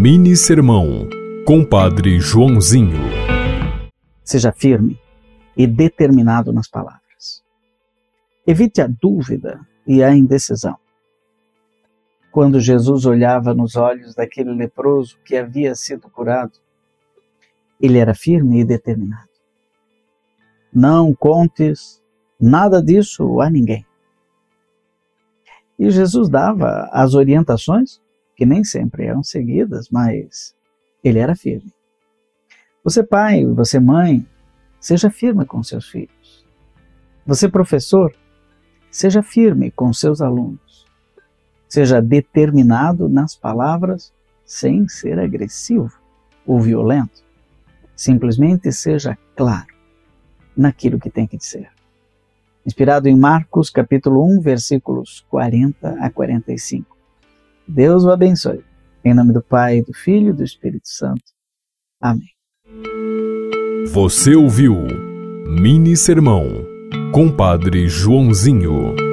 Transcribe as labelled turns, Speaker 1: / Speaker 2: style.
Speaker 1: Mini Sermão, Compadre Joãozinho.
Speaker 2: Seja firme e determinado nas palavras. Evite a dúvida e a indecisão. Quando Jesus olhava nos olhos daquele leproso que havia sido curado, ele era firme e determinado. Não contes nada disso a ninguém. E Jesus dava as orientações, que nem sempre eram seguidas, mas ele era firme. Você, pai, você, mãe, seja firme com seus filhos. Você, professor, seja firme com seus alunos. Seja determinado nas palavras sem ser agressivo ou violento. Simplesmente seja claro naquilo que tem que dizer. Inspirado em Marcos capítulo 1, versículos 40 a 45. Deus o abençoe. Em nome do Pai, do Filho e do Espírito Santo. Amém.
Speaker 1: Você ouviu Mini Sermão, Compadre Joãozinho.